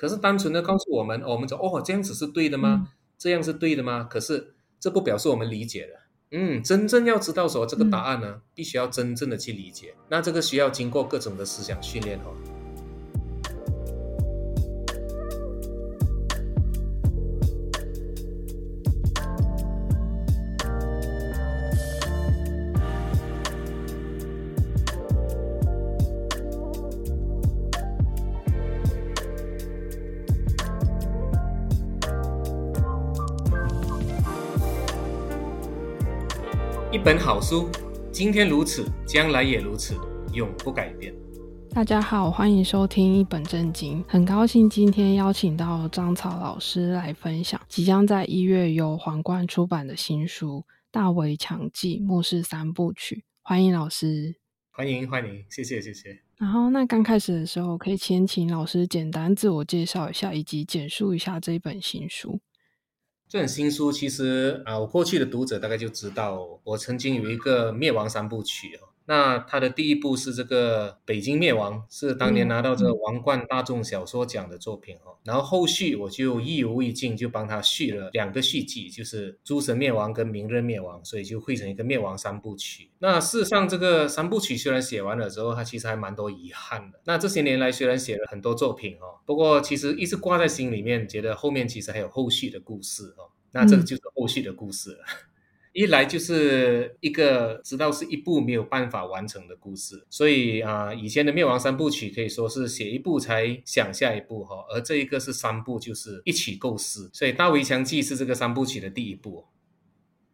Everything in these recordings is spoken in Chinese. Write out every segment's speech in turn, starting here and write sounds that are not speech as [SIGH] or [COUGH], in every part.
可是单纯的告诉我们，我们说哦，这样子是对的吗？嗯、这样是对的吗？可是这不表示我们理解了。嗯，真正要知道说这个答案呢，嗯、必须要真正的去理解。那这个需要经过各种的思想训练哦。好书，今天如此，将来也如此，永不改变。大家好，欢迎收听一本正经。很高兴今天邀请到张草老师来分享即将在一月由皇冠出版的新书《大围墙记末世三部曲》。欢迎老师，欢迎欢迎，谢谢谢谢。然后那刚开始的时候，可以先请老师简单自我介绍一下，以及简述一下这一本新书。这本新书其实啊，我过去的读者大概就知道，我曾经有一个灭亡三部曲哦。那他的第一部是这个北京灭亡，是当年拿到这个王冠大众小说奖的作品哦。然后后续我就意犹未尽，就帮他续了两个续集，就是诸神灭亡跟明日灭亡，所以就汇成一个灭亡三部曲。那事实上，这个三部曲虽然写完了之后，他其实还蛮多遗憾的。那这些年来虽然写了很多作品哦，不过其实一直挂在心里面，觉得后面其实还有后续的故事哦。那这个就是后续的故事了。嗯一来就是一个知道是一部没有办法完成的故事，所以啊、以前的灭亡三部曲可以说是写一部才想下一部哈，而这一个是三部，就是一起构思，所以《大围墙记》是这个三部曲的第一部。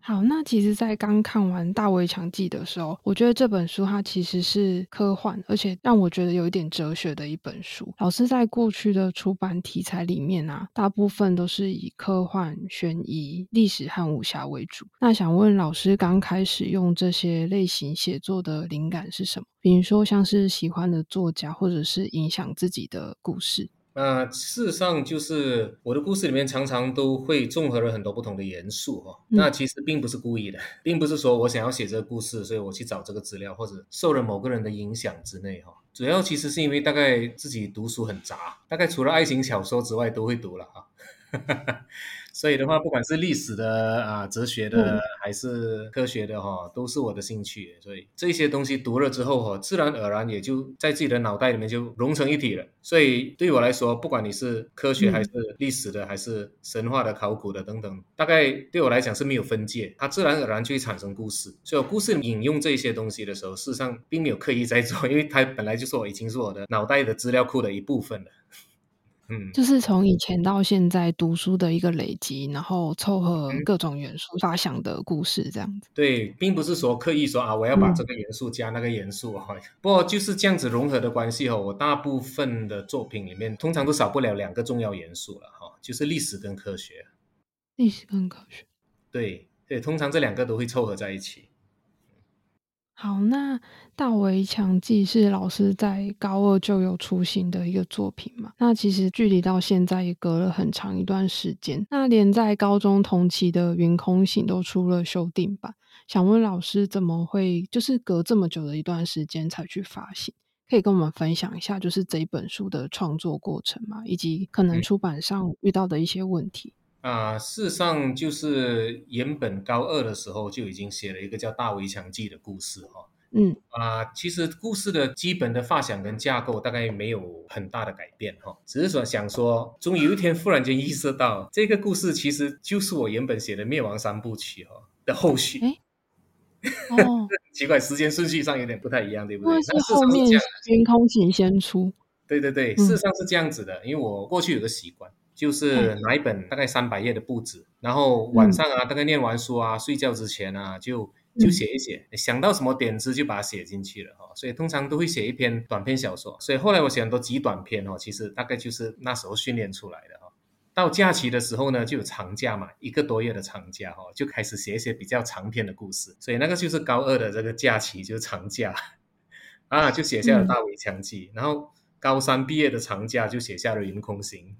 好，那其实，在刚看完《大围墙记》的时候，我觉得这本书它其实是科幻，而且让我觉得有一点哲学的一本书。老师在过去的出版题材里面啊，大部分都是以科幻、悬疑、历史和武侠为主。那想问老师，刚开始用这些类型写作的灵感是什么？比如说，像是喜欢的作家，或者是影响自己的故事。呃，事实上就是我的故事里面常常都会综合了很多不同的元素哈、哦。嗯、那其实并不是故意的，并不是说我想要写这个故事，所以我去找这个资料，或者受了某个人的影响之内哈、哦。主要其实是因为大概自己读书很杂，大概除了爱情小说之外都会读了哈。[LAUGHS] 所以的话，不管是历史的啊、哲学的还是科学的哈，都是我的兴趣。所以这些东西读了之后哈，自然而然也就在自己的脑袋里面就融成一体了。所以对我来说，不管你是科学还是历史的，还是神话的、考古的等等，大概对我来讲是没有分界，它自然而然就会产生故事。所以我故事引用这些东西的时候，事实上并没有刻意在做，因为它本来就是我已经是我的脑袋的资料库的一部分了。嗯，就是从以前到现在读书的一个累积，然后凑合各种元素发想的故事，这样子。对，并不是说刻意说啊，我要把这个元素加那个元素哈。嗯、[LAUGHS] 不过就是这样子融合的关系哈。我大部分的作品里面，通常都少不了两个重要元素了哈，就是历史跟科学。历史跟科学。对对，通常这两个都会凑合在一起。好，那《大围墙记》是老师在高二就有出行的一个作品嘛？那其实距离到现在也隔了很长一段时间。那连在高中同期的《云空行》都出了修订版，想问老师怎么会就是隔这么久的一段时间才去发行？可以跟我们分享一下，就是这一本书的创作过程嘛，以及可能出版上遇到的一些问题。嗯啊，事实上就是原本高二的时候就已经写了一个叫《大围墙记》的故事哈。嗯，啊，其实故事的基本的发想跟架构大概没有很大的改变哈，只是说想说，终于有一天忽然间意识到，这个故事其实就是我原本写的《灭亡三部曲》哈的后续。哎，哦，[LAUGHS] 奇怪，时间顺序上有点不太一样，对不对？那是后面《云空行》先出。对对对，事实上是这样子的，嗯、因为我过去有个习惯。就是拿一本大概三百页的簿子，然后晚上啊，大概念完书啊，睡觉之前啊，就就写一写，想到什么点子就把它写进去了哈。所以通常都会写一篇短篇小说。所以后来我写很多极短篇哦，其实大概就是那时候训练出来的哈。到假期的时候呢，就有长假嘛，一个多月的长假哈，就开始写一些比较长篇的故事。所以那个就是高二的这个假期，就是长假啊，就写下了《大围墙记》，然后高三毕业的长假就写下了《云空行》。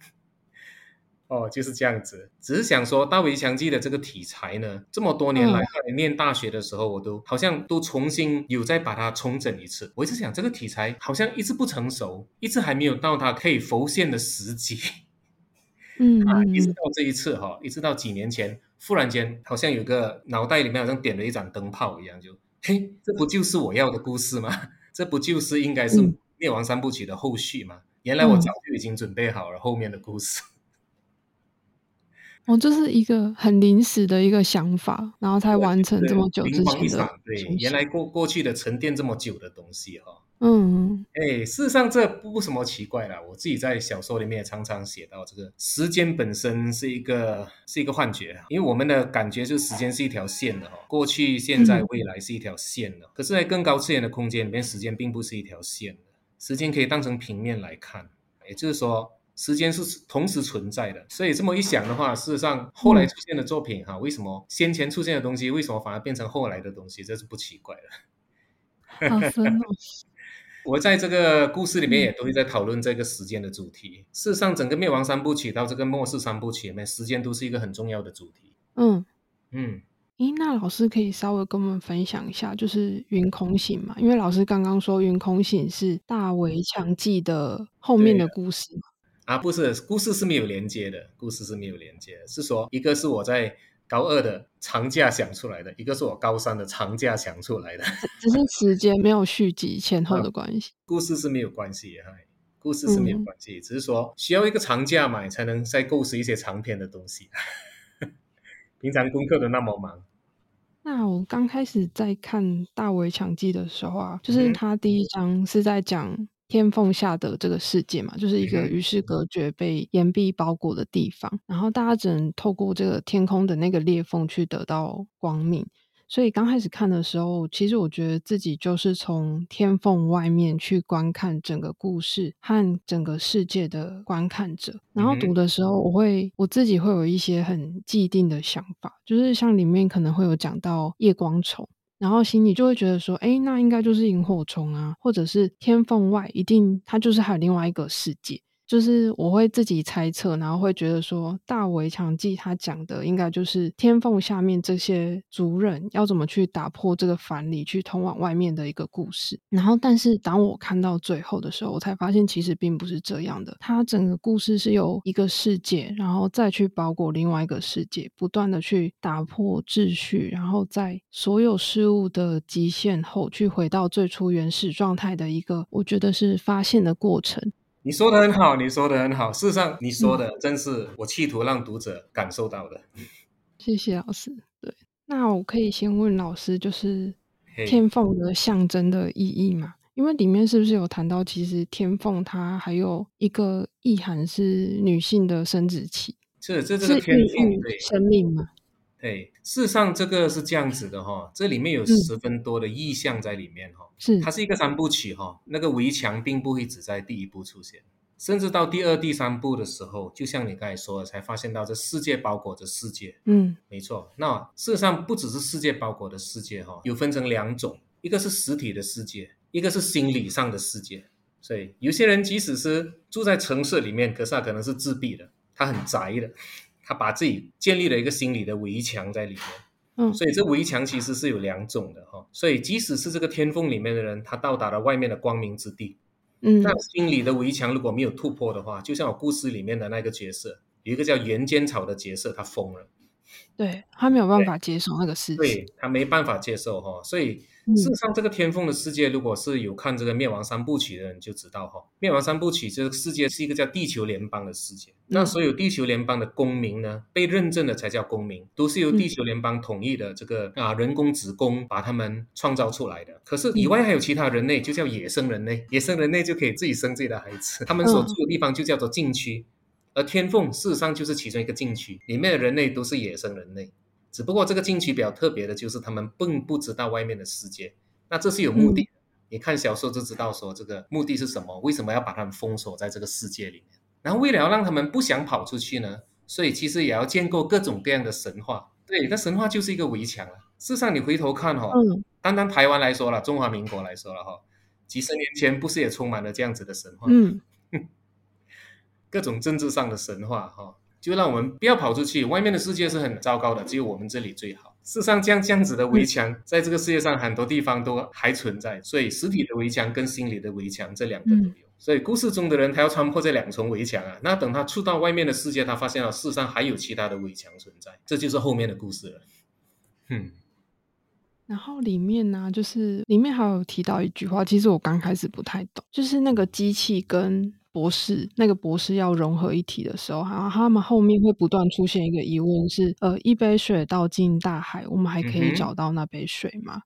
哦，就是这样子。只是想说，大围墙记的这个题材呢，这么多年来，嗯、念大学的时候，我都好像都重新有再把它重整一次。我一直想，这个题材好像一直不成熟，一直还没有到它可以浮现的时机。嗯，[LAUGHS] 啊，一直到这一次哈，一直到几年前，忽然间好像有个脑袋里面好像点了一盏灯泡一样，就嘿，这不就是我要的故事吗？[LAUGHS] 这不就是应该是灭亡三部曲的后续吗？嗯、原来我早就已经准备好了后面的故事。哦，就是一个很临时的一个想法，然后才完成这么久之前的。对，原来过过去的沉淀这么久的东西哈。嗯，哎，事实上这不什么奇怪啦。我自己在小说里面也常常写到，这个时间本身是一个是一个幻觉，因为我们的感觉就是时间是一条线的哈，过去、现在、未来是一条线的。嗯、可是，在更高次元的空间里面，时间并不是一条线的，时间可以当成平面来看，也就是说。时间是同时存在的，所以这么一想的话，事实上后来出现的作品哈，为什么先前出现的东西，为什么反而变成后来的东西，这是不奇怪的。好深哦。[LAUGHS] 我在这个故事里面也都会在讨论这个时间的主题。事实上，整个灭亡三部曲到这个末世三部曲里面，时间都是一个很重要的主题。嗯嗯。咦，那老师可以稍微跟我们分享一下，就是云空醒嘛？因为老师刚刚说云空醒是大围墙记的后面的故事。啊，不是，故事是没有连接的，故事是没有连接的，是说一个是我在高二的长假想出来的，一个是我高三的长假想出来的，[LAUGHS] 只是时间没有续集前后的关系。故事是没有关系哈，故事是没有关系，嗯、只是说需要一个长假嘛，才能再构思一些长篇的东西。[LAUGHS] 平常功课都那么忙。那我刚开始在看《大围墙记》的时候啊，就是他第一章是在讲。天缝下的这个世界嘛，就是一个与世隔绝、被岩壁包裹的地方，然后大家只能透过这个天空的那个裂缝去得到光明。所以刚开始看的时候，其实我觉得自己就是从天缝外面去观看整个故事和整个世界的观看者。然后读的时候，我会我自己会有一些很既定的想法，就是像里面可能会有讲到夜光虫。然后心里就会觉得说，哎，那应该就是萤火虫啊，或者是天缝外一定它就是还有另外一个世界。就是我会自己猜测，然后会觉得说，大围墙记他讲的应该就是天缝下面这些族人要怎么去打破这个藩篱，去通往外面的一个故事。然后，但是当我看到最后的时候，我才发现其实并不是这样的。它整个故事是由一个世界，然后再去包裹另外一个世界，不断的去打破秩序，然后在所有事物的极限后，去回到最初原始状态的一个，我觉得是发现的过程。你说的很好，你说的很好。事实上，你说的真是我企图让读者感受到的。嗯、谢谢老师。对，那我可以先问老师，就是天凤的象征的意义吗？因为里面是不是有谈到，其实天凤它还有一个意涵是女性的生殖器？是，这这个天缝对生命吗？对，事实上这个是这样子的哈，这里面有十分多的意象在里面哈。嗯、是，它是一个三部曲哈，那个围墙并不会只在第一部出现，甚至到第二、第三部的时候，就像你刚才说的，才发现到这世界包裹着世界。嗯，没错。那事实上不只是世界包裹的世界哈，有分成两种，一个是实体的世界，一个是心理上的世界。所以有些人即使是住在城市里面，可是他可能是自闭的，他很宅的。他把自己建立了一个心理的围墙在里面，嗯，所以这围墙其实是有两种的哈，所以即使是这个天缝里面的人，他到达了外面的光明之地，嗯，那心理的围墙如果没有突破的话，就像我故事里面的那个角色，有一个叫原尖草的角色，他疯了，对，他没有办法接受那个世界，对，他没办法接受哈，所以。事实上，这个天缝的世界，如果是有看这个灭亡三部曲的人就知道哈，灭亡三部曲这个世界是一个叫地球联邦的世界。那所有地球联邦的公民呢，被认证的才叫公民，都是由地球联邦统一的这个啊人工子宫把他们创造出来的。可是以外还有其他人类，就叫野生人类，野生人类就可以自己生自己的孩子，他们所住的地方就叫做禁区，而天凤事实上就是其中一个禁区，里面的人类都是野生人类。只不过这个禁区比较特别的就是他们并不知道外面的世界，那这是有目的的。你看小说就知道说这个目的是什么，为什么要把他们封锁在这个世界里面？然后为了要让他们不想跑出去呢，所以其实也要建构各种各样的神话。对，那神话就是一个围墙啊。事实上你回头看哈，单单台湾来说了，中华民国来说了哈，几十年前不是也充满了这样子的神话？嗯，各种政治上的神话哈。就让我们不要跑出去，外面的世界是很糟糕的，只有我们这里最好。事实上，这样这样子的围墙，在这个世界上很多地方都还存在，所以实体的围墙跟心理的围墙这两个都有。所以故事中的人，他要穿破这两重围墙啊，那等他出到外面的世界，他发现了世上还有其他的围墙存在，这就是后面的故事了。嗯。然后里面呢、啊，就是里面还有提到一句话，其实我刚开始不太懂，就是那个机器跟博士，那个博士要融合一体的时候，然后他们后面会不断出现一个疑问是：呃，一杯水倒进大海，我们还可以找到那杯水吗？嗯、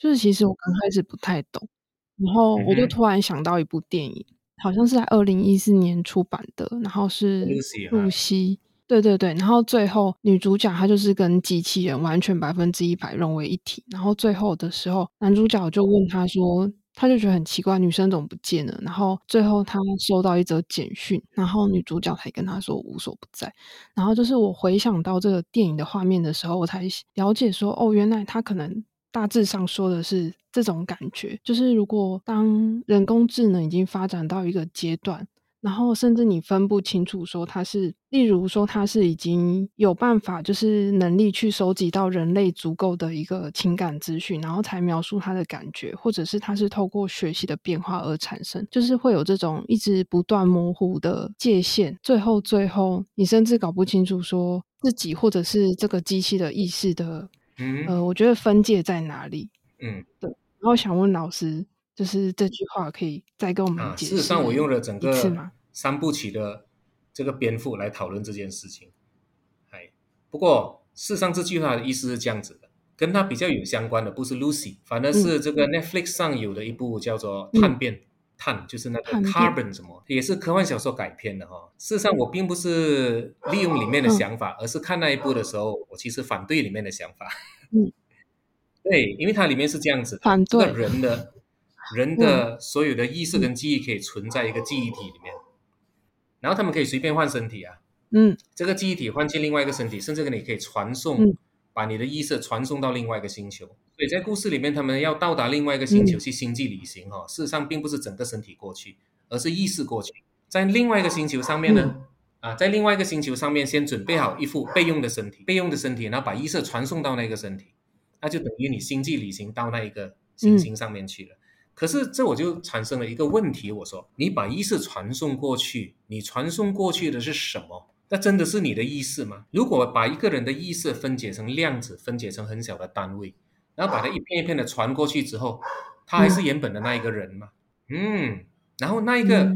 就是其实我刚开始不太懂，然后我就突然想到一部电影，好像是在二零一四年出版的，然后是露西。对对对，然后最后女主角她就是跟机器人完全百分之一百融为一体，然后最后的时候，男主角就问她说，他就觉得很奇怪，女生怎么不见了？然后最后他收到一则简讯，然后女主角才跟他说无所不在。然后就是我回想到这个电影的画面的时候，我才了解说，哦，原来他可能大致上说的是这种感觉，就是如果当人工智能已经发展到一个阶段。然后甚至你分不清楚，说它是，例如说它是已经有办法，就是能力去收集到人类足够的一个情感资讯，然后才描述它的感觉，或者是它是透过学习的变化而产生，就是会有这种一直不断模糊的界限，最后最后你甚至搞不清楚说自己或者是这个机器的意识的，嗯，呃，我觉得分界在哪里？嗯，对。然后想问老师，就是这句话可以再跟我们解释、啊、事实上，我用了整个。三部曲的这个篇幅来讨论这件事情，哎，不过事实上这句话的意思是这样子的，跟他比较有相关的不是 Lucy，反而是这个 Netflix 上有的一部叫做《探变》，嗯、碳就是那个 Carbon 什么，也是科幻小说改编的哈、哦。事实上我并不是利用里面的想法，嗯、而是看那一部的时候，我其实反对里面的想法。嗯，[LAUGHS] 对，因为它里面是这样子的，反个人的人的所有的意识跟记忆可以存在一个记忆体里面。然后他们可以随便换身体啊，嗯，这个记忆体换进另外一个身体，甚至跟你可以传送，嗯、把你的意识传送到另外一个星球。所以在故事里面，他们要到达另外一个星球去星际旅行哈、事实上并不是整个身体过去，而是意识过去，在另外一个星球上面呢，嗯、啊，在另外一个星球上面先准备好一副备用的身体，备用的身体，然后把意识传送到那个身体，那就等于你星际旅行到那一个行星上面去了。嗯可是这我就产生了一个问题，我说你把意识传送过去，你传送过去的是什么？那真的是你的意识吗？如果把一个人的意识分解成量子，分解成很小的单位，然后把它一片一片的传过去之后，他还是原本的那一个人吗？嗯，然后那一个。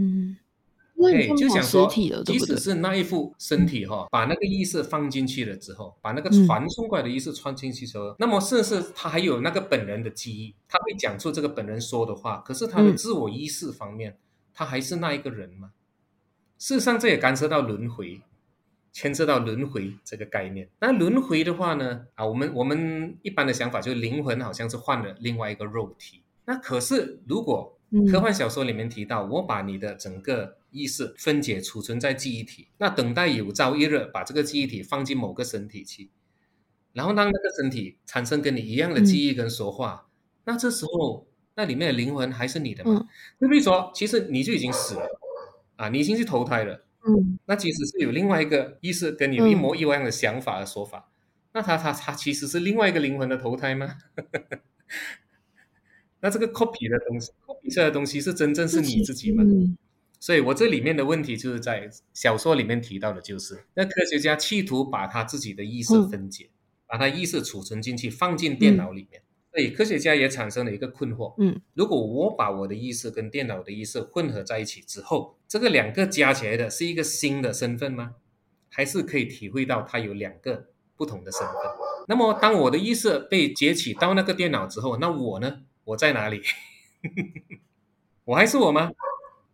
嗯对，就想说，即使是那一副身体哈，把那个意识放进去了之后，把那个传送过来的意识穿进去之后，嗯、那么是不是他还有那个本人的记忆，他会讲出这个本人说的话，可是他的自我意识方面，嗯、他还是那一个人吗？事实上，这也干涉到轮回，牵涉到轮回这个概念。那轮回的话呢，啊，我们我们一般的想法就是灵魂好像是换了另外一个肉体。那可是如果科幻小说里面提到，我把你的整个意识分解储存在记忆体，那等待有朝一日把这个记忆体放进某个身体去，然后让那个身体产生跟你一样的记忆跟说话，嗯、那这时候那里面的灵魂还是你的吗？就比如说，其实你就已经死了啊，你已经去投胎了，嗯，那其实是有另外一个意识跟你有一模一样的想法和说法，嗯、那他他他其实是另外一个灵魂的投胎吗？那这个 copy 的东西，copy 出来的东西是真正是你自己吗？嗯所以，我这里面的问题就是在小说里面提到的，就是那科学家企图把他自己的意识分解，嗯、把他意识储存进去，放进电脑里面。嗯、所以，科学家也产生了一个困惑：嗯，如果我把我的意识跟电脑的意识混合在一起之后，这个两个加起来的是一个新的身份吗？还是可以体会到它有两个不同的身份？那么，当我的意识被截取到那个电脑之后，那我呢？我在哪里？[LAUGHS] 我还是我吗？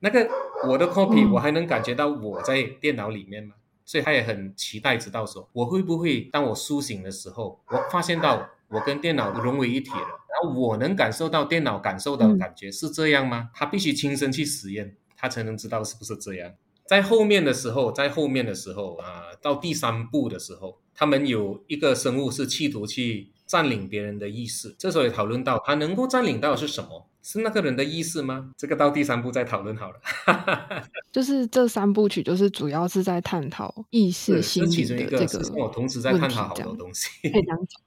那个我的 copy，我还能感觉到我在电脑里面吗？所以他也很期待知道说，我会不会当我苏醒的时候，我发现到我跟电脑融为一体了，然后我能感受到电脑感受到的感觉是这样吗？他必须亲身去实验，他才能知道是不是这样。在后面的时候，在后面的时候啊，到第三步的时候，他们有一个生物是企图去占领别人的意识，这时候也讨论到他能够占领到的是什么？是那个人的意思吗？这个到第三步再讨论好了。[LAUGHS] 就是这三部曲，就是主要是在探讨意识心理的这个。我同时在探讨好多东西。可以这样讲。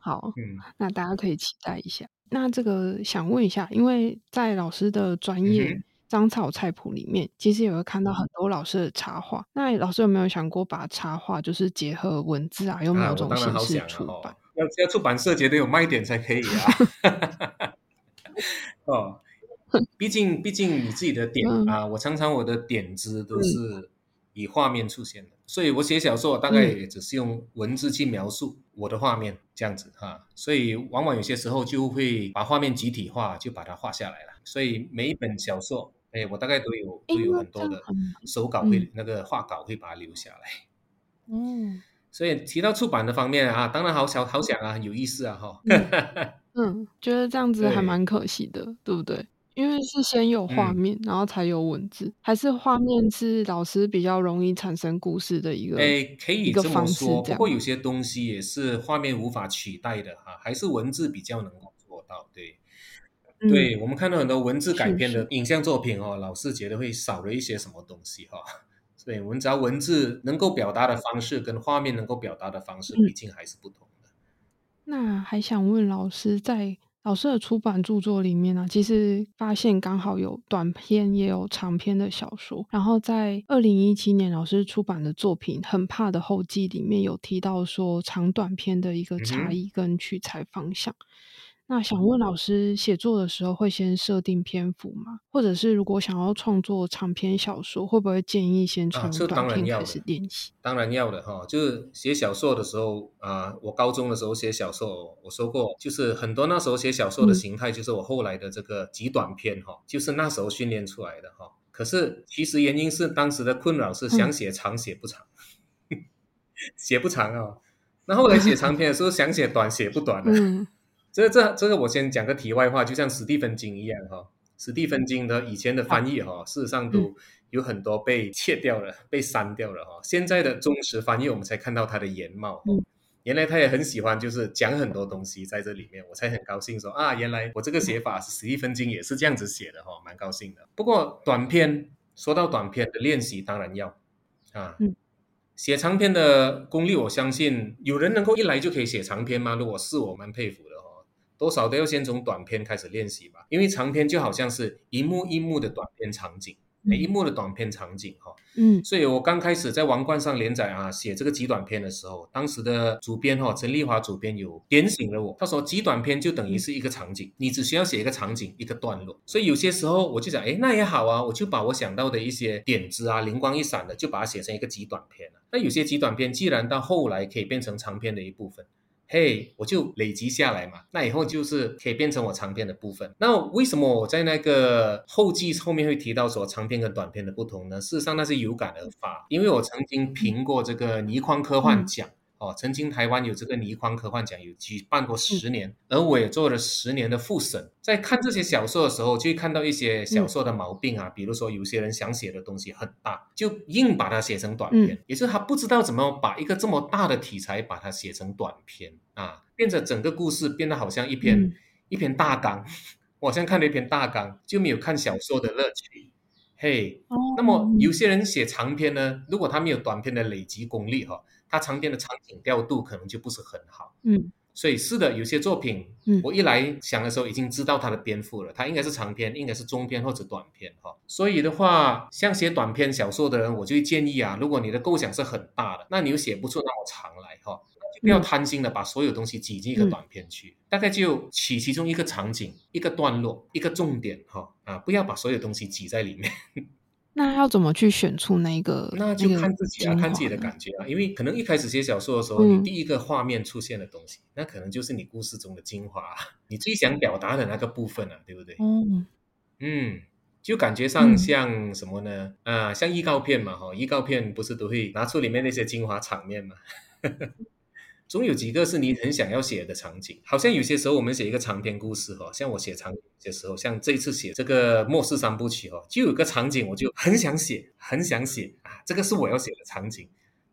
好，嗯，那大家可以期待一下。那这个想问一下，因为在老师的专业章草菜谱里面，嗯、其实也会看到很多老师的插画。那老师有没有想过把插画就是结合文字啊，用某种形式出版？啊、要要出版社觉得有卖点才可以啊。[LAUGHS] 哦，毕竟毕竟你自己的点、嗯、啊，我常常我的点子都是以画面出现的，嗯、所以我写小说大概也只是用文字去描述我的画面这样子哈、啊，所以往往有些时候就会把画面集体化，就把它画下来了。所以每一本小说，哎，我大概都有都有很多的手稿会、嗯、那个画稿会把它留下来。嗯，所以提到出版的方面啊，当然好想好想啊，有意思啊哈。嗯 [LAUGHS] 嗯，觉得这样子还蛮可惜的，对，对不对？因为是先有画面，嗯、然后才有文字，还是画面是老师比较容易产生故事的一个？哎，可以这么说。不过有些东西也是画面无法取代的哈，还是文字比较能够做到。对，嗯、对，我们看到很多文字改编的影像作品哦，是是老是觉得会少了一些什么东西哈。所以我们只要文字能够表达的方式跟画面能够表达的方式，毕竟还是不同。嗯那还想问老师，在老师的出版著作里面呢、啊，其实发现刚好有短篇也有长篇的小说。然后在二零一七年老师出版的作品《很怕的后记》里面有提到说长短篇的一个差异跟取材方向。嗯那想问老师，写作的时候会先设定篇幅吗？或者是如果想要创作长篇小说，会不会建议先从短篇开始练习？啊、当然要的哈，就是写小说的时候啊，我高中的时候写小说，我说过，就是很多那时候写小说的形态，就是我后来的这个极短篇哈，嗯、就是那时候训练出来的哈。可是其实原因是当时的困扰是想写长写不长，嗯、[LAUGHS] 写不长啊。那后来写长篇的时候想写短写不短了。嗯这这这个我先讲个题外话，就像史蒂芬金一样哈，史蒂芬金的以前的翻译哈，事实上都有很多被切掉了，被删掉了哈。现在的忠实翻译，我们才看到他的原貌。原来他也很喜欢，就是讲很多东西在这里面，我才很高兴说啊，原来我这个写法是史蒂芬金也是这样子写的哈，蛮高兴的。不过短篇，说到短篇的练习，当然要啊，写长篇的功力，我相信有人能够一来就可以写长篇吗？如果是，我蛮佩服的。多少都要先从短篇开始练习吧，因为长篇就好像是一幕一幕的短片场景，每一幕的短片场景哈。嗯，所以我刚开始在王冠上连载啊，写这个极短篇的时候，当时的主编哈陈丽华主编有点醒了我，他说极短篇就等于是一个场景，你只需要写一个场景一个段落。所以有些时候我就想，哎，那也好啊，我就把我想到的一些点子啊，灵光一闪的，就把它写成一个极短篇了。那有些极短篇既然到后来可以变成长篇的一部分。嘿我就累积下来嘛，那以后就是可以变成我长篇的部分。那为什么我在那个后记后面会提到说长篇跟短篇的不同呢？事实上那是有感而发，因为我曾经评过这个倪匡科幻奖。哦，曾经台湾有这个倪匡科幻奖有举办过十年，嗯、而我也做了十年的复审。在看这些小说的时候，就会看到一些小说的毛病啊，嗯、比如说有些人想写的东西很大，就硬把它写成短篇，嗯、也就是他不知道怎么把一个这么大的题材把它写成短篇啊，变成整个故事变得好像一篇、嗯、一篇大纲，我好像看了一篇大纲，就没有看小说的乐趣。嘿，哦、那么有些人写长篇呢，如果他没有短篇的累积功力哈。它长篇的场景调度可能就不是很好，嗯，所以是的，有些作品，嗯，我一来想的时候已经知道它的篇幅了，它应该是长篇，应该是中篇或者短篇哈。所以的话，像写短篇小说的人，我就会建议啊，如果你的构想是很大的，那你又写不出那么长来哈，就不要贪心的把所有东西挤进一个短篇去，大概就取其中一个场景、一个段落、一个重点哈啊，不要把所有东西挤在里面。那要怎么去选出那个？那就看自己啊，看自己的感觉啊。因为可能一开始写小说的时候，你第一个画面出现的东西，嗯、那可能就是你故事中的精华，你最想表达的那个部分啊，对不对？嗯，嗯，就感觉上像什么呢？嗯、啊，像预告片嘛，哈，预告片不是都会拿出里面那些精华场面嘛？[LAUGHS] 总有几个是你很想要写的场景，好像有些时候我们写一个长篇故事哈，像我写长篇的时候，像这一次写这个末世三部曲哈，就有个场景我就很想写，很想写啊，这个是我要写的场景，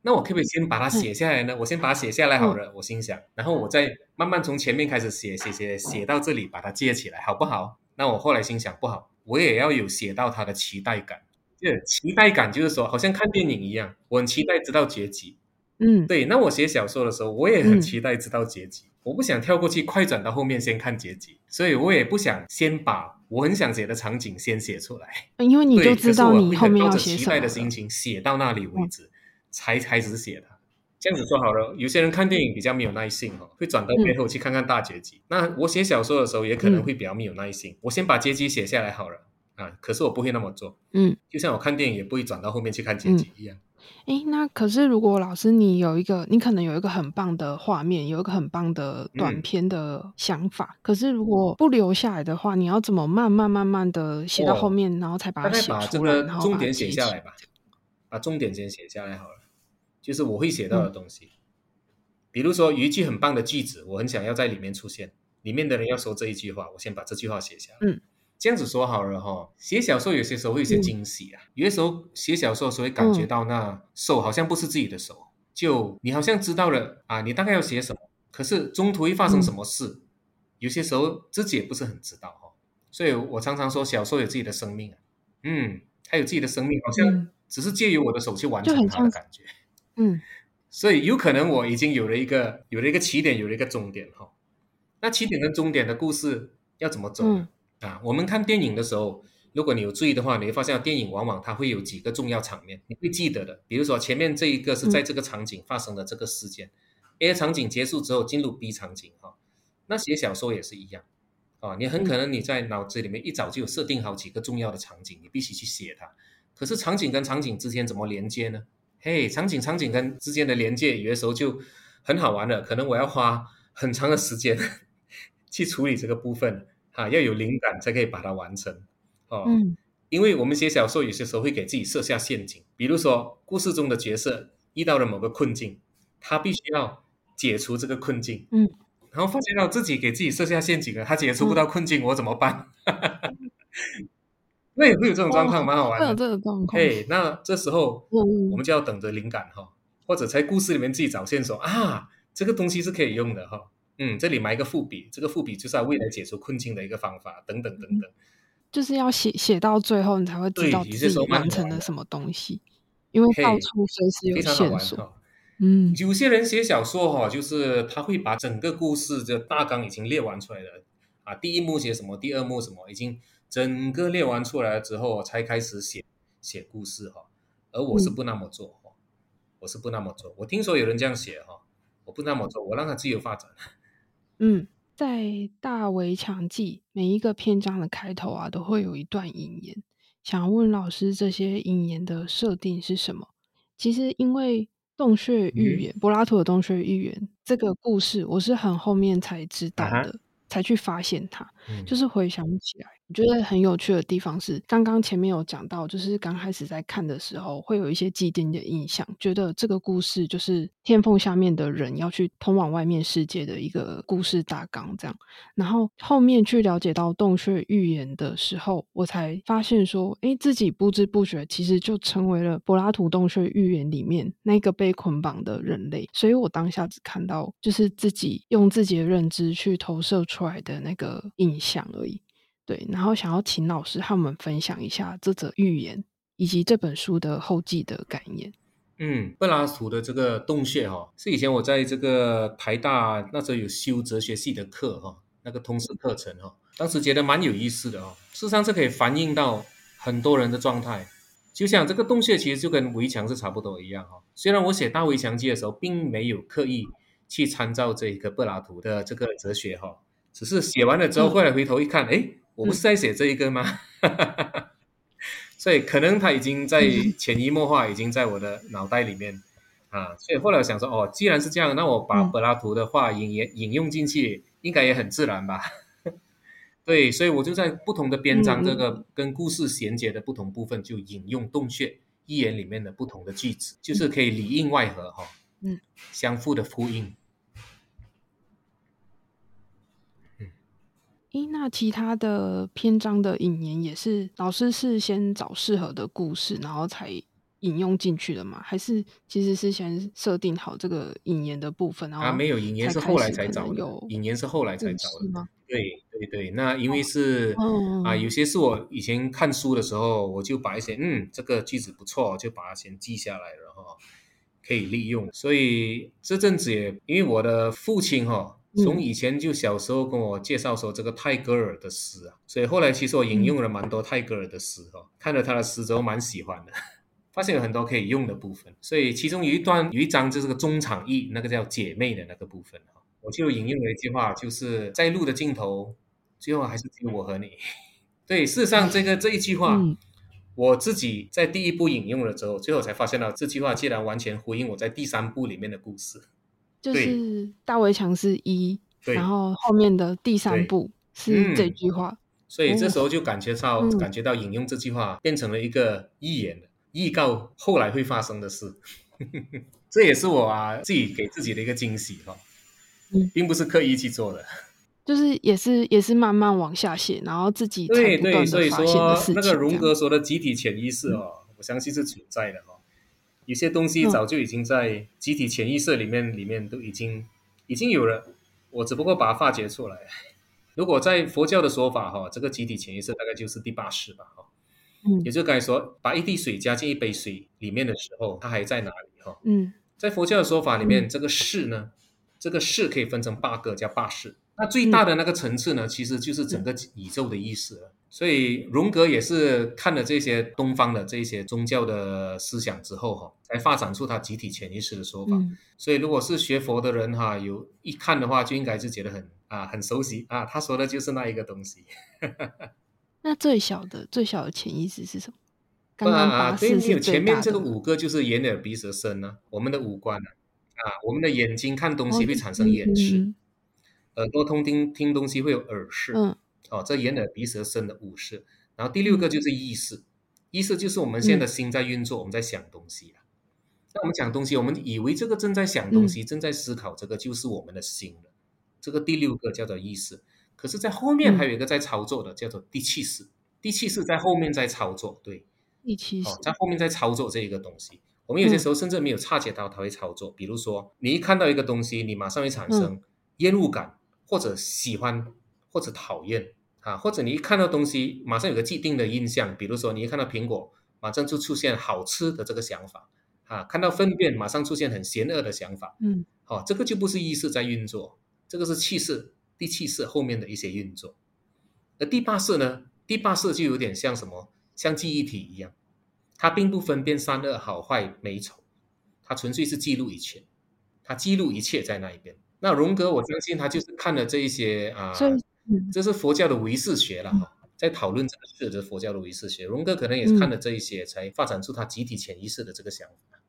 那我可不可以先把它写下来呢？我先把它写下来好了，我心想，然后我再慢慢从前面开始写写写写到这里，把它接起来，好不好？那我后来心想，不好，我也要有写到它的期待感。这期待感就是说，好像看电影一样，我很期待知道结局。嗯，对。那我写小说的时候，我也很期待知道结局。嗯、我不想跳过去，快转到后面先看结局，所以我也不想先把我很想写的场景先写出来。因为你就知道你后面要写什么。期待的心情写到那里为止，嗯、才开始写它。这样子说好了，有些人看电影比较没有耐性哦，会转到背后去看看大结局。嗯、那我写小说的时候也可能会比较没有耐性，嗯、我先把结局写下来好了啊。可是我不会那么做，嗯，就像我看电影也不会转到后面去看结局一样。哎、嗯，那可是如果老师你有一个，你可能有一个很棒的画面，有一个很棒的短片的想法，嗯、可是如果不留下来的话，你要怎么慢慢慢慢的写到后面，哦、然后才把它写出来，重点写下来吧，把重点先写下来好了。就是我会写到的东西，嗯、比如说有一句很棒的句子，我很想要在里面出现，里面的人要说这一句话，我先把这句话写下来。嗯，这样子说好了哈。写小说有些时候会有些惊喜啊，嗯、有些时候写小说的时候会感觉到那手好像不是自己的手，嗯、就你好像知道了啊，你大概要写什么，可是中途会发生什么事，嗯、有些时候自己也不是很知道哈。所以我常常说，小说有自己的生命啊，嗯，它有自己的生命，好像只是借由我的手去完成它的感觉。嗯，所以有可能我已经有了一个有了一个起点，有了一个终点哈。那起点跟终点的故事要怎么走呢？嗯、啊？我们看电影的时候，如果你有注意的话，你会发现电影往往它会有几个重要场面，你会记得的。比如说前面这一个是在这个场景发生的这个事件，嗯、A 场景结束之后进入 B 场景哈。那写小说也是一样啊，你很可能你在脑子里面一早就有设定好几个重要的场景，你必须去写它。可是场景跟场景之间怎么连接呢？嘿场景场景跟之间的连接，有的时候就很好玩了。可能我要花很长的时间 [LAUGHS] 去处理这个部分，哈，要有灵感才可以把它完成。哦，嗯，因为我们写小说有些时候会给自己设下陷阱，比如说故事中的角色遇到了某个困境，他必须要解除这个困境，嗯，然后发现到自己给自己设下陷阱了，他解除不到困境，嗯、我怎么办？[LAUGHS] 那也会有这种状况，蛮好玩的。会有这种状况。嘿，那这时候我们就要等着灵感哈，或者在故事里面自己找线索啊，这个东西是可以用的哈。嗯，这里埋一个伏笔，这个伏笔就是他未来解除困境的一个方法，等等等等。就是要写写到最后，你才会知道自己完成了什么东西，因为到处随时有线索。嗯，有些人写小说哈，就是他会把整个故事的大纲已经列完出来了啊，第一幕写什么，第二幕什么，已经。整个列完出来了之后，才开始写写故事哈，而我是不那么做，嗯、我是不那么做。我听说有人这样写哈，我不那么做，我让他自由发展。嗯，在《大围墙记》每一个篇章的开头啊，都会有一段引言。想问老师，这些引言的设定是什么？其实因为洞穴寓言，嗯、柏拉图的洞穴寓言这个故事，我是很后面才知道的，啊、哈才去发现它，嗯、就是回想起来。我觉得很有趣的地方是，刚刚前面有讲到，就是刚开始在看的时候，会有一些既定的印象，觉得这个故事就是天缝下面的人要去通往外面世界的一个故事大纲这样。然后后面去了解到洞穴寓言的时候，我才发现说，诶，自己不知不觉其实就成为了柏拉图洞穴寓言里面那个被捆绑的人类。所以我当下只看到就是自己用自己的认知去投射出来的那个印象而已。对，然后想要请老师和我们分享一下这则寓言以及这本书的后记的感言。嗯，柏拉图的这个洞穴哈、哦，是以前我在这个台大那时候有修哲学系的课哈、哦，那个通识课程哈、哦，当时觉得蛮有意思的哦。事实上是可以反映到很多人的状态，就像这个洞穴其实就跟围墙是差不多一样哈、哦。虽然我写《大围墙记》的时候并没有刻意去参照这一个柏拉图的这个哲学哈、哦，只是写完了之后，后来回头一看，哎、嗯。我不是在写这一个吗？嗯、[LAUGHS] 所以可能他已经在潜移默化，已经在我的脑袋里面啊。所以后来我想说，哦，既然是这样，那我把柏拉图的话引也引用进去，应该也很自然吧？[LAUGHS] 对，所以我就在不同的篇章，这个跟故事衔接的不同部分，就引用洞穴寓言里面的不同的句子，就是可以里应外合哈，嗯，相互的呼应。诶，那其他的篇章的引言也是老师是先找适合的故事，然后才引用进去的吗？还是其实是先设定好这个引言的部分，然后啊，没有引言是后来才找的，引言是后来才找的吗？对对对，那因为是、哦、啊，有些是我以前看书的时候，我就把一些嗯，这个句子不错，就把它先记下来，然后可以利用。所以这阵子也因为我的父亲哈、哦，从以前就小时候跟我介绍说这个泰戈尔的诗啊，所以后来其实我引用了蛮多泰戈尔的诗哈、哦，看了他的诗之后蛮喜欢的，发现有很多可以用的部分。所以其中有一段有一章就是个中场意，那个叫姐妹的那个部分哈。我就引用了一句话，就是在路的尽头，最后还是只有我和你。对，事实上这个这一句话，嗯、我自己在第一部引用了之后，最后才发现到这句话竟然完全呼应我在第三部里面的故事。就是大围墙是一，然后后面的第三步是这句话。嗯、所以这时候就感觉到、嗯、感觉到引用这句话变成了一个预言，预告后来会发生的事。[LAUGHS] 这也是我啊自己给自己的一个惊喜哈。嗯，[LAUGHS] 并不是刻意去做的，[LAUGHS] 就是也是也是慢慢往下写，然后自己对对，所以说那个荣格说的集体潜意识哦，嗯、我相信是存在的哦。有些东西早就已经在集体潜意识里面，里面都已经已经有了，我只不过把它发掘出来。如果在佛教的说法哈，这个集体潜意识大概就是第八识吧哈。嗯，也就该说把一滴水加进一杯水里面的时候，它还在哪里哈？嗯，在佛教的说法里面，这个识呢？这个识可以分成八个，叫八识。那最大的那个层次呢，嗯、其实就是整个宇宙的意识了。所以荣格也是看了这些东方的这些宗教的思想之后，哈，才发展出他集体潜意识的说法。嗯、所以如果是学佛的人，哈，有一看的话，就应该是觉得很啊很熟悉啊。他说的就是那一个东西。[LAUGHS] 那最小的最小的潜意识是什么？刚刚八识是前面这个五个就是眼耳鼻舌身呢，我们的五官呢。啊，我们的眼睛看东西会产生眼识，哦嗯嗯、耳朵通听听东西会有耳识，嗯、哦，这眼耳鼻舌身的五识，然后第六个就是意识，嗯、意识就是我们现在的心在运作，嗯、我们在想东西。那我们讲东西，我们以为这个正在想东西、嗯、正在思考，这个就是我们的心了。这个第六个叫做意识，可是，在后面还有一个在操作的，嗯、叫做第七识。第七识在后面在操作，对，第七识、哦、在后面在操作这一个东西。我们有些时候甚至没有察觉到它会操作，嗯、比如说你一看到一个东西，你马上会产生厌恶感，嗯、或者喜欢，或者讨厌啊，或者你一看到东西，马上有个既定的印象，比如说你一看到苹果，马上就出现好吃的这个想法啊，看到粪便马上出现很邪恶的想法，嗯，好、啊，这个就不是意识在运作，这个是气势，第七识后面的一些运作，而第八式呢，第八式就有点像什么，像记忆体一样。它并不分辨善恶好坏美丑，它纯粹是记录一切，它记录一切在那一边。那荣格，我相信他就是看了这一些啊，这是佛教的唯识学了哈，在讨论这个是佛教的唯识学。荣哥可能也是看了这一些，才发展出他集体潜意识的这个想法。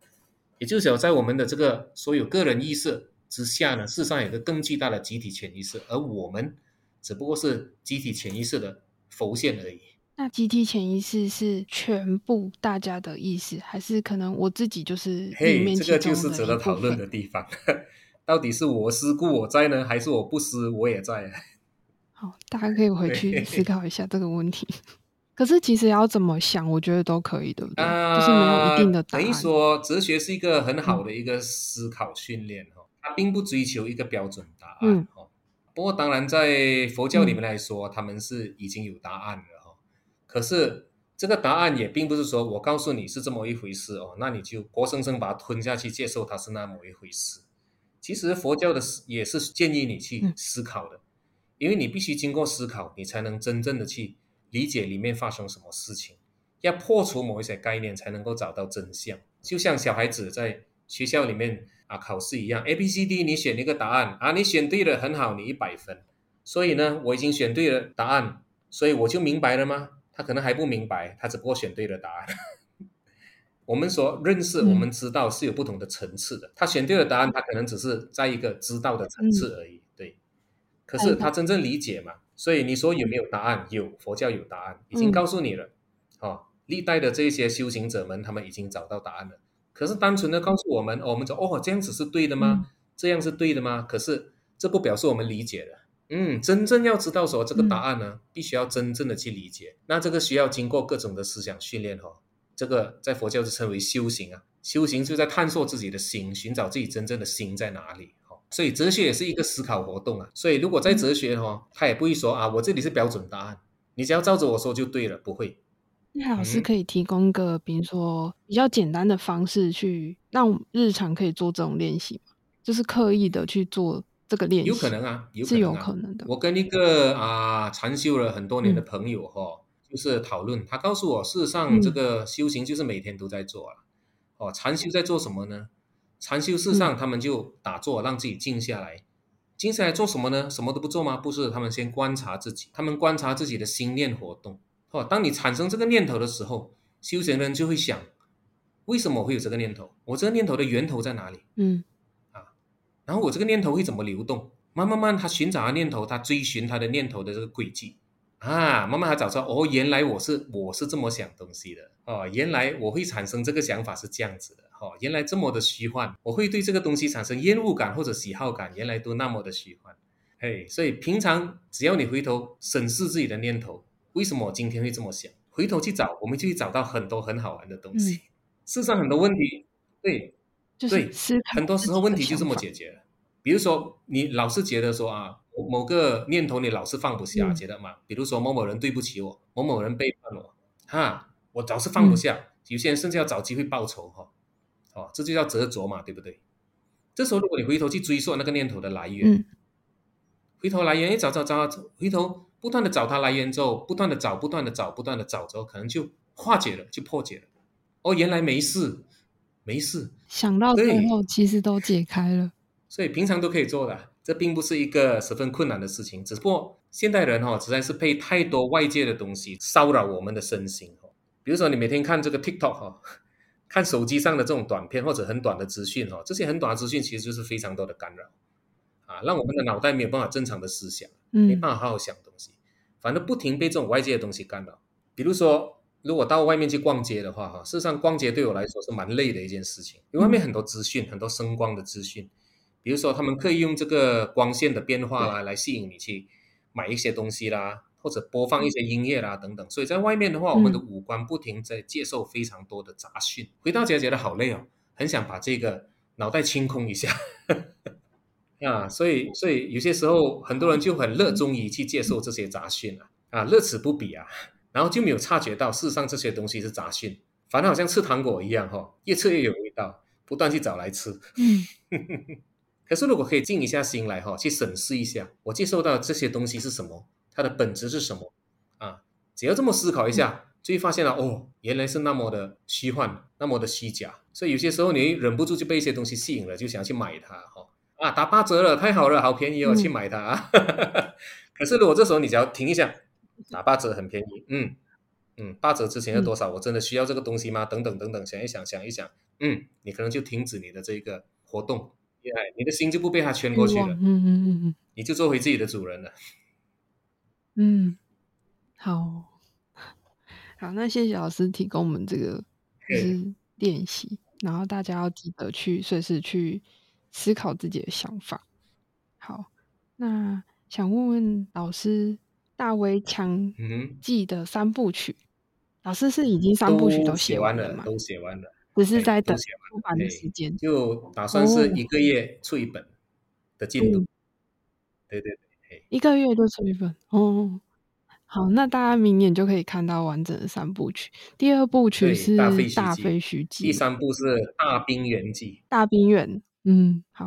也就是说，在我们的这个所有个人意识之下呢，事实上有一个更巨大的集体潜意识，而我们只不过是集体潜意识的浮现而已。那集体潜意识是全部大家的意识，还是可能我自己就是里面？这个就是值得讨论的地方。[LAUGHS] 到底是我思故我在呢，还是我不思我也在？好，大家可以回去思 [LAUGHS] 考一下这个问题。可是其实要怎么想，我觉得都可以，对不对？呃、就是没有一定的答案。等于说，哲学是一个很好的一个思考训练哈，嗯、它并不追求一个标准答案哈。嗯、不过当然，在佛教里面来说，嗯、他们是已经有答案了。可是这个答案也并不是说我告诉你是这么一回事哦，那你就活生生把它吞下去，接受它是那么一回事。其实佛教的也是建议你去思考的，因为你必须经过思考，你才能真正的去理解里面发生什么事情，要破除某一些概念，才能够找到真相。就像小孩子在学校里面啊考试一样，A、B、C、D，你选一个答案啊，你选对了很好，你一百分。所以呢，我已经选对了答案，所以我就明白了吗？他可能还不明白，他只不过选对了答案。[LAUGHS] 我们所认识，我们知道是有不同的层次的。他选对了答案，他可能只是在一个知道的层次而已。对，可是他真正理解嘛？所以你说有没有答案？有，佛教有答案，已经告诉你了。哦，历代的这些修行者们，他们已经找到答案了。可是单纯的告诉我们，我们说哦，这样子是对的吗？这样是对的吗？可是这不表示我们理解了。嗯，真正要知道说这个答案呢，嗯、必须要真正的去理解。那这个需要经过各种的思想训练、哦。这个在佛教就称为修行啊。修行就在探索自己的心，寻找自己真正的心在哪里。所以哲学也是一个思考活动啊。所以如果在哲学哦，他也不会说啊，我这里是标准答案，你只要照着我说就对了，不会。那老师可以提供个，比如说比较简单的方式，去让日常可以做这种练习吗？就是刻意的去做这个练习，有可能啊，有可能啊，是有可能的。我跟一个啊禅修了很多年的朋友哈，嗯、就是讨论，他告诉我，事实上这个修行就是每天都在做啊。嗯、哦，禅修在做什么呢？禅修事实上他们就打坐，让自己静下来。静下来做什么呢？什么都不做吗？不是，他们先观察自己，他们观察自己的心念活动。哦，当你产生这个念头的时候，修行人就会想，为什么会有这个念头？我这个念头的源头在哪里？嗯，啊，然后我这个念头会怎么流动？慢慢慢，他寻找他念头，他追寻他的念头的这个轨迹，啊，慢慢他找出，哦，原来我是我是这么想东西的，哦，原来我会产生这个想法是这样子的，哦，原来这么的虚幻，我会对这个东西产生厌恶感或者喜好感，原来都那么的虚幻，嘿，所以平常只要你回头审视自己的念头。为什么我今天会这么想？回头去找，我们就会找到很多很好玩的东西。嗯、世上很多问题，对，对，很多时候问题就这么解决了。比如说，你老是觉得说啊，某个念头你老是放不下，嗯、觉得嘛？比如说某某人对不起我，某某人背叛我，哈，我老是放不下。嗯、有些人甚至要找机会报仇，哈，哦，这就叫执着嘛，对不对？这时候如果你回头去追溯那个念头的来源，嗯、回头来源一找找找，回头。不断的找它来源之后，不断的找，不断的找，不断的找之后，可能就化解了，就破解了。哦，原来没事，没事。想到最后，其实都解开了。所以平常都可以做的，这并不是一个十分困难的事情。只不过现代人哈、哦，实在是被太多外界的东西骚扰我们的身心。比如说你每天看这个 TikTok 哈、哦，看手机上的这种短片或者很短的资讯哈，这些很短的资讯其实就是非常多的干扰。啊，让我们的脑袋没有办法正常的思想，没办法好好想东西，嗯、反正不停被这种外界的东西干扰。比如说，如果到外面去逛街的话，哈，事实上逛街对我来说是蛮累的一件事情，因为外面很多资讯，很多声光的资讯。比如说，他们可以用这个光线的变化啦，来吸引你去买一些东西啦，或者播放一些音乐啦等等。所以在外面的话，我们的五官不停在接受非常多的杂讯，回到家觉得好累哦，很想把这个脑袋清空一下。[LAUGHS] 啊，所以所以有些时候很多人就很热衷于去接受这些杂讯啊，啊，乐此不彼啊，然后就没有察觉到事实上这些东西是杂讯，反正好像吃糖果一样哈、哦，越吃越有味道，不断去找来吃。嗯，[LAUGHS] 可是如果可以静一下心来哈、哦，去审视一下，我接受到这些东西是什么，它的本质是什么啊？只要这么思考一下，就会发现了哦，原来是那么的虚幻，那么的虚假。所以有些时候你忍不住就被一些东西吸引了，就想去买它哈。啊，打八折了，太好了，好便宜哦，去买它啊！嗯、[LAUGHS] 可是如果这时候你只要停一下，打八折很便宜，嗯嗯，八折之前要多少？嗯、我真的需要这个东西吗？等等等等，想一想，想一想，嗯，你可能就停止你的这个活动，你的心就不被他圈过去了，嗯嗯嗯嗯，你就做回自己的主人了。嗯，好，好，那谢谢老师提供我们这个就是练习，然后大家要记得去随时去。思考自己的想法。好，那想问问老师，《大围墙记》的三部曲，嗯、老师是已经三部曲都写完了吗？都写完了，只是在等出版的时间。就打算是一个月出一本的进度。哦、对对对，一个月就出一本哦。好，那大家明年就可以看到完整的三部曲。第二部曲是《大废墟记》，第三部是《大冰原记》。大冰原。嗯，好。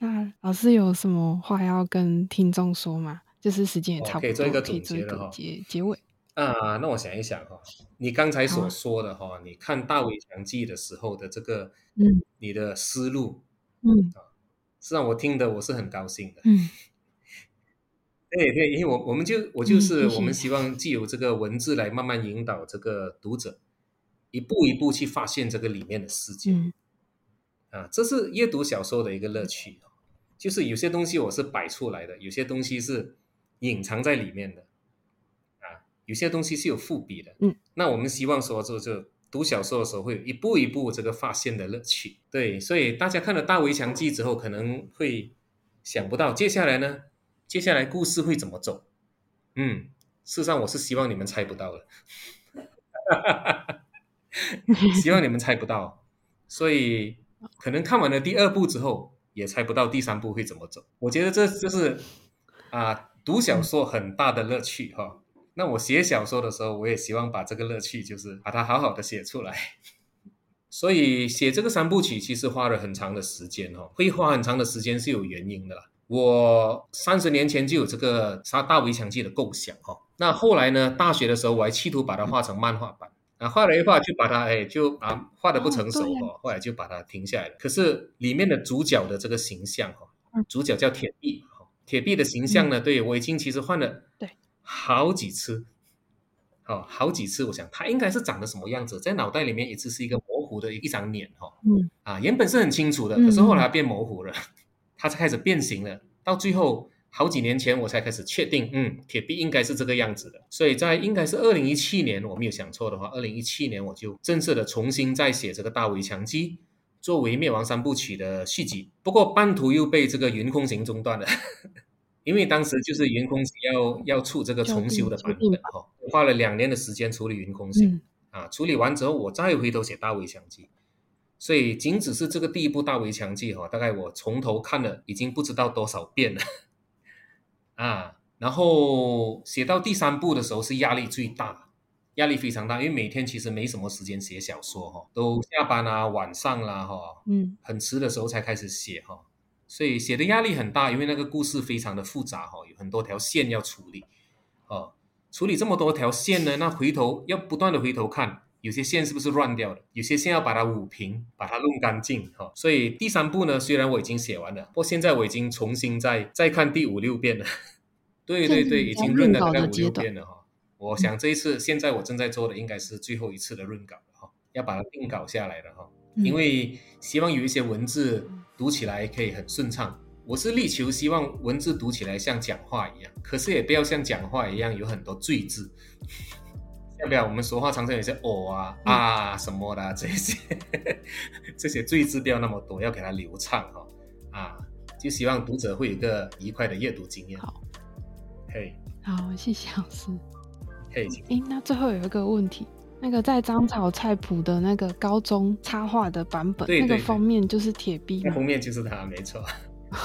那老师有什么话要跟听众说吗？就是时间也差不多，可以做一个总结了哈。结结尾啊，那我想一想哈，你刚才所说的哈，你看《大围墙记》的时候的这个，嗯，你的思路，嗯。啊，是让我听的我是很高兴的。嗯，对对，因为我我们就我就是我们。希望既有这个文字来慢慢引导这个读者，一步一步去发现这个里面的世界。嗯。啊，这是阅读小说的一个乐趣，就是有些东西我是摆出来的，有些东西是隐藏在里面的，啊，有些东西是有伏笔的。嗯，那我们希望说，就就读小说的时候会有一步一步这个发现的乐趣。对，所以大家看了《大围墙记》之后，可能会想不到接下来呢，接下来故事会怎么走。嗯，事实上我是希望你们猜不到的，[LAUGHS] 希望你们猜不到，所以。可能看完了第二部之后，也猜不到第三部会怎么走。我觉得这就是啊，读小说很大的乐趣哈、哦。那我写小说的时候，我也希望把这个乐趣，就是把它好好的写出来。所以写这个三部曲其实花了很长的时间哈，会花很长的时间是有原因的啦。我三十年前就有这个《杀大围墙记》的构想哈，那后来呢，大学的时候我还企图把它画成漫画版，啊，画了一画就把它哎就啊画的不成熟哦，后来就把它停下来了。可是里面的主角的这个形象哈，主角叫铁臂哈，铁臂的形象呢，对我已经其实换了对。好几次，哦好几次，我想它应该是长得什么样子，在脑袋里面一直是一个模糊的一张脸哈，嗯。啊，原本是很清楚的，可是后来变模糊了，它才开始变形了，到最后好几年前我才开始确定，嗯，铁臂应该是这个样子的，所以在应该是二零一七年，我没有想错的话，二零一七年我就正式的重新再写这个大围墙机，作为灭亡三部曲的续集，不过半途又被这个云空行中断了。因为当时就是云空行要要出这个重修的版本哈，花了两年的时间处理云空行、嗯、啊，处理完之后我再回头写大围墙记，所以仅只是这个第一部大围墙记哈，大概我从头看了已经不知道多少遍了。啊，然后写到第三部的时候是压力最大，压力非常大，因为每天其实没什么时间写小说哈，都下班啊晚上啦哈，嗯，很迟的时候才开始写哈。所以写的压力很大，因为那个故事非常的复杂哈，有很多条线要处理，哦，处理这么多条线呢，那回头要不断的回头看，有些线是不是乱掉了，有些线要把它捂平，把它弄干净哈。所以第三步呢，虽然我已经写完了，不过现在我已经重新再再看第五六遍了，对 [LAUGHS] 对对，已经润了大概五六遍了哈。我想这一次现在我正在做的应该是最后一次的润稿了哈，要把它定稿下来了哈。因为希望有一些文字读起来可以很顺畅，我是力求希望文字读起来像讲话一样，可是也不要像讲话一样有很多赘字，要不要？我们说话常常有些哦啊啊什么的这些，[LAUGHS] 这些赘字不要那么多，要给它流畅哈啊，就希望读者会有一个愉快的阅读经验。好，嘿，好，谢谢老师。嘿，哎，那最后有一个问题。那个在章草菜谱的那个高中插画的版本，对对对，那个封面就是铁壁，那封面就是他，没错。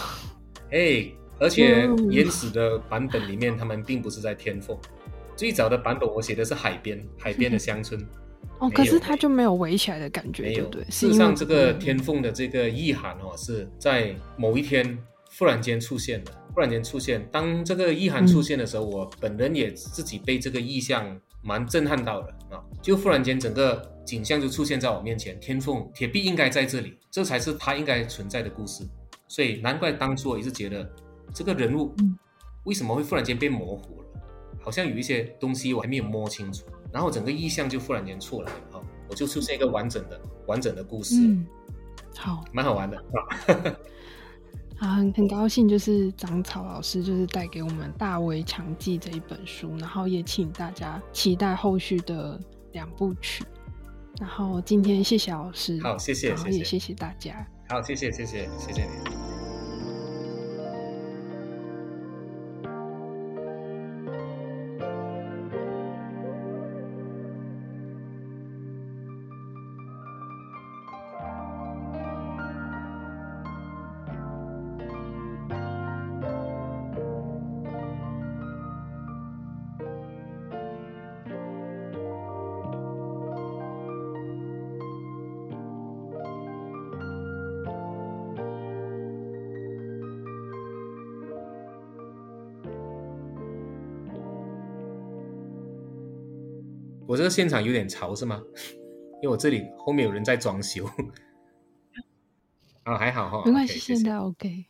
[LAUGHS] 哎，而且原始的版本里面，他们并不是在天凤。最早的版本我写的是海边，海边的乡村。[LAUGHS] 哦，可是它就没有围起来的感觉，对不对？事实上，这个天凤的这个意涵哦，是在某一天忽然间出现的。忽然间出现，当这个意涵出现的时候，嗯、我本人也自己被这个意象蛮震撼到的啊！就忽然间整个景象就出现在我面前，天凤铁臂应该在这里，这才是他应该存在的故事。所以难怪当初我一直觉得这个人物为什么会忽然间变模糊了，好像有一些东西我还没有摸清楚，然后整个意象就忽然间出来了啊，我就出现一个完整的完整的故事，嗯、好，蛮好玩的啊。[LAUGHS] 啊，很很高兴，就是长草老师就是带给我们《大为强记》这一本书，然后也请大家期待后续的两部曲。然后今天谢谢老师，好，谢谢，然后也谢谢大家，好，谢谢，谢谢，谢谢你。这个现场有点潮是吗？[LAUGHS] 因为我这里后面有人在装修。[LAUGHS] 啊、哦，还好哈，没关系，okay, 现在 OK。